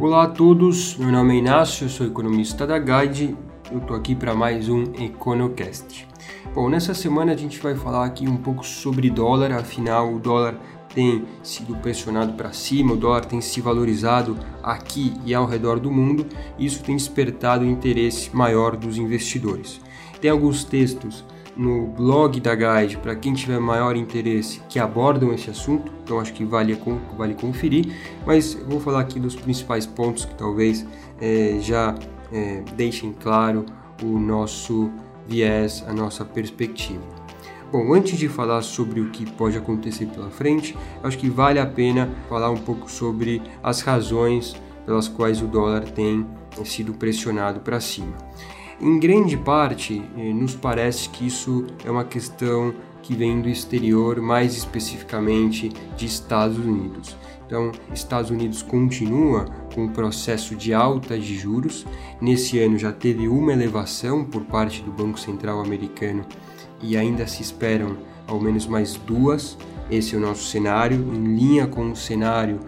Olá a todos, meu nome é Inácio, eu sou economista da Guide, eu estou aqui para mais um EconoCast. Bom, nessa semana a gente vai falar aqui um pouco sobre dólar, afinal o dólar tem sido pressionado para cima, o dólar tem se valorizado aqui e ao redor do mundo, isso tem despertado o interesse maior dos investidores. Tem alguns textos no blog da Guide para quem tiver maior interesse que abordam esse assunto, então acho que vale, vale conferir, mas vou falar aqui dos principais pontos que talvez é, já é, deixem claro o nosso viés, a nossa perspectiva. Bom, antes de falar sobre o que pode acontecer pela frente, acho que vale a pena falar um pouco sobre as razões pelas quais o dólar tem sido pressionado para cima. Em grande parte, eh, nos parece que isso é uma questão que vem do exterior, mais especificamente de Estados Unidos. Então, Estados Unidos continua com o processo de alta de juros. Nesse ano já teve uma elevação por parte do Banco Central americano e ainda se esperam ao menos mais duas. Esse é o nosso cenário, em linha com o cenário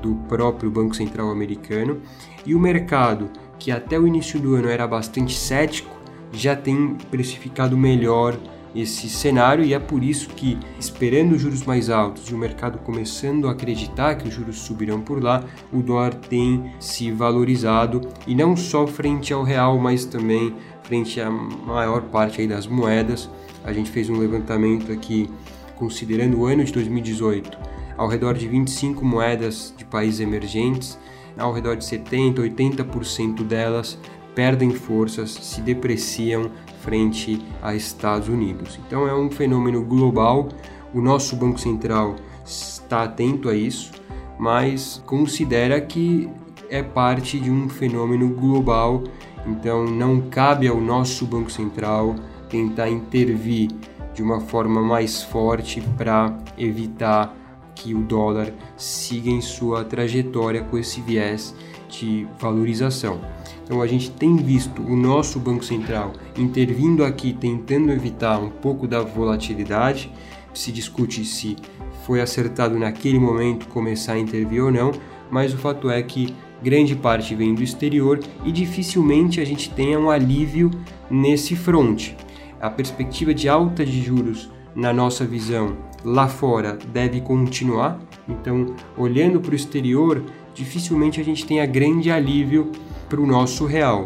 do próprio Banco Central americano. E o mercado que até o início do ano era bastante cético, já tem precificado melhor esse cenário e é por isso que, esperando juros mais altos e o mercado começando a acreditar que os juros subirão por lá, o dólar tem se valorizado e não só frente ao real, mas também frente à maior parte das moedas. A gente fez um levantamento aqui considerando o ano de 2018, ao redor de 25 moedas de países emergentes ao redor de 70, 80% delas perdem forças, se depreciam frente a Estados Unidos. Então é um fenômeno global. O nosso Banco Central está atento a isso, mas considera que é parte de um fenômeno global. Então não cabe ao nosso Banco Central tentar intervir de uma forma mais forte para evitar que o dólar siga em sua trajetória com esse viés de valorização. Então a gente tem visto o nosso Banco Central intervindo aqui, tentando evitar um pouco da volatilidade. Se discute se foi acertado naquele momento começar a intervir ou não, mas o fato é que grande parte vem do exterior e dificilmente a gente tenha um alívio nesse fronte. A perspectiva de alta de juros, na nossa visão, lá fora deve continuar. Então, olhando para o exterior, dificilmente a gente tenha grande alívio para o nosso real.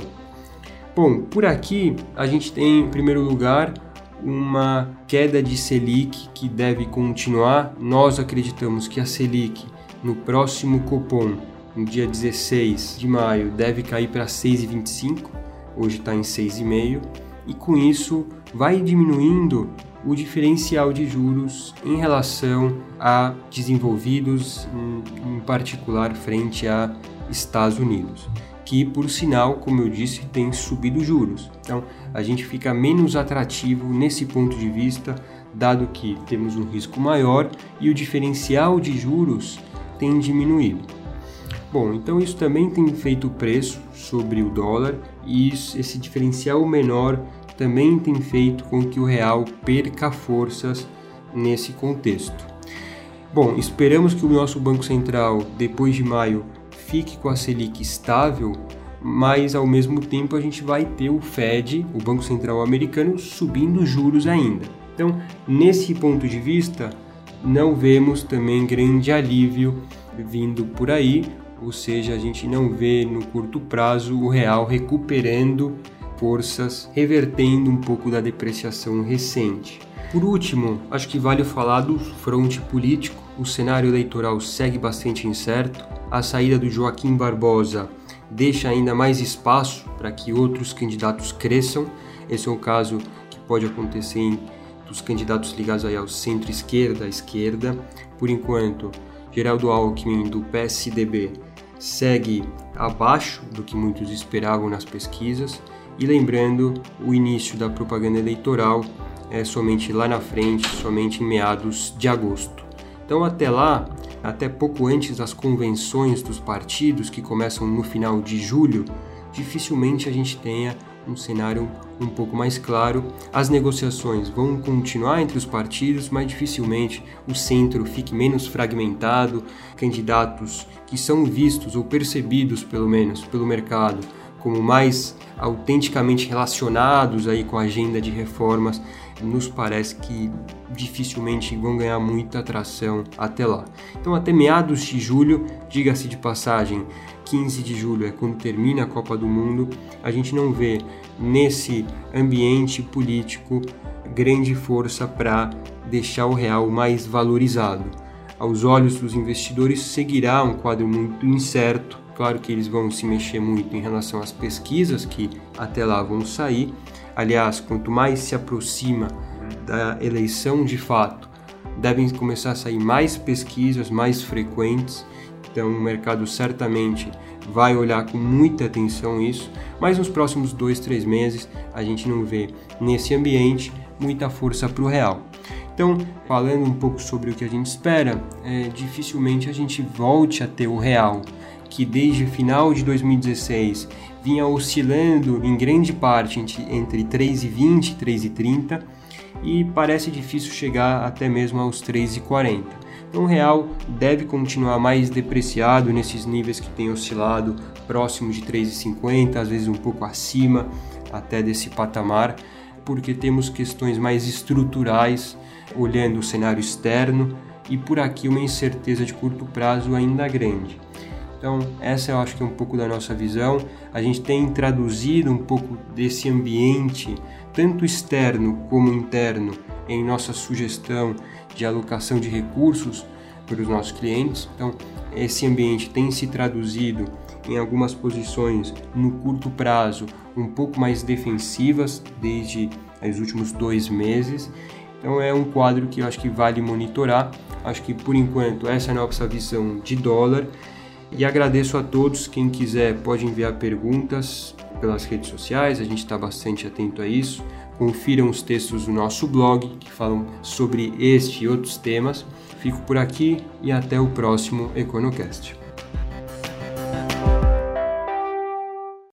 Bom, por aqui a gente tem, em primeiro lugar, uma queda de Selic que deve continuar. Nós acreditamos que a Selic no próximo Copom, no dia 16 de maio, deve cair para 6,25, hoje está em 6,5, e com isso vai diminuindo o diferencial de juros em relação a desenvolvidos, em particular frente a Estados Unidos, que por sinal, como eu disse, tem subido juros. Então, a gente fica menos atrativo nesse ponto de vista, dado que temos um risco maior e o diferencial de juros tem diminuído. Bom, então isso também tem feito preço sobre o dólar e esse diferencial menor também tem feito com que o real perca forças nesse contexto. Bom, esperamos que o nosso Banco Central, depois de maio, fique com a Selic estável, mas ao mesmo tempo a gente vai ter o Fed, o Banco Central americano, subindo juros ainda. Então, nesse ponto de vista, não vemos também grande alívio vindo por aí, ou seja, a gente não vê no curto prazo o real recuperando forças, revertendo um pouco da depreciação recente. Por último, acho que vale falar do fronte político. O cenário eleitoral segue bastante incerto. A saída do Joaquim Barbosa deixa ainda mais espaço para que outros candidatos cresçam. Esse é um caso que pode acontecer em, dos candidatos ligados aí ao centro-esquerda, à esquerda. Por enquanto, Geraldo Alckmin do PSDB segue abaixo do que muitos esperavam nas pesquisas. E lembrando, o início da propaganda eleitoral é somente lá na frente, somente em meados de agosto. Então, até lá, até pouco antes das convenções dos partidos, que começam no final de julho, dificilmente a gente tenha um cenário um pouco mais claro. As negociações vão continuar entre os partidos, mas dificilmente o centro fique menos fragmentado, candidatos que são vistos ou percebidos, pelo menos, pelo mercado como mais autenticamente relacionados aí com a agenda de reformas, nos parece que dificilmente vão ganhar muita atração até lá. Então, até meados de julho, diga-se de passagem, 15 de julho é quando termina a Copa do Mundo, a gente não vê nesse ambiente político grande força para deixar o real mais valorizado. Aos olhos dos investidores, seguirá um quadro muito incerto Claro que eles vão se mexer muito em relação às pesquisas que até lá vão sair. Aliás, quanto mais se aproxima da eleição de fato, devem começar a sair mais pesquisas mais frequentes. Então, o mercado certamente vai olhar com muita atenção isso, mas nos próximos dois, três meses a gente não vê nesse ambiente muita força para o real. Então, falando um pouco sobre o que a gente espera, é, dificilmente a gente volte a ter o real que desde o final de 2016 vinha oscilando em grande parte entre 3,20 e 3,30 e parece difícil chegar até mesmo aos 3,40. Então o real deve continuar mais depreciado nesses níveis que tem oscilado próximo de 3,50, às vezes um pouco acima até desse patamar, porque temos questões mais estruturais olhando o cenário externo e por aqui uma incerteza de curto prazo ainda grande. Então, essa eu acho que é um pouco da nossa visão. A gente tem traduzido um pouco desse ambiente, tanto externo como interno, em nossa sugestão de alocação de recursos para os nossos clientes. Então, esse ambiente tem se traduzido em algumas posições no curto prazo um pouco mais defensivas desde os últimos dois meses. Então, é um quadro que eu acho que vale monitorar. Acho que por enquanto essa é a nossa visão de dólar. E agradeço a todos. Quem quiser pode enviar perguntas pelas redes sociais, a gente está bastante atento a isso. Confiram os textos do nosso blog que falam sobre este e outros temas. Fico por aqui e até o próximo EconoCast.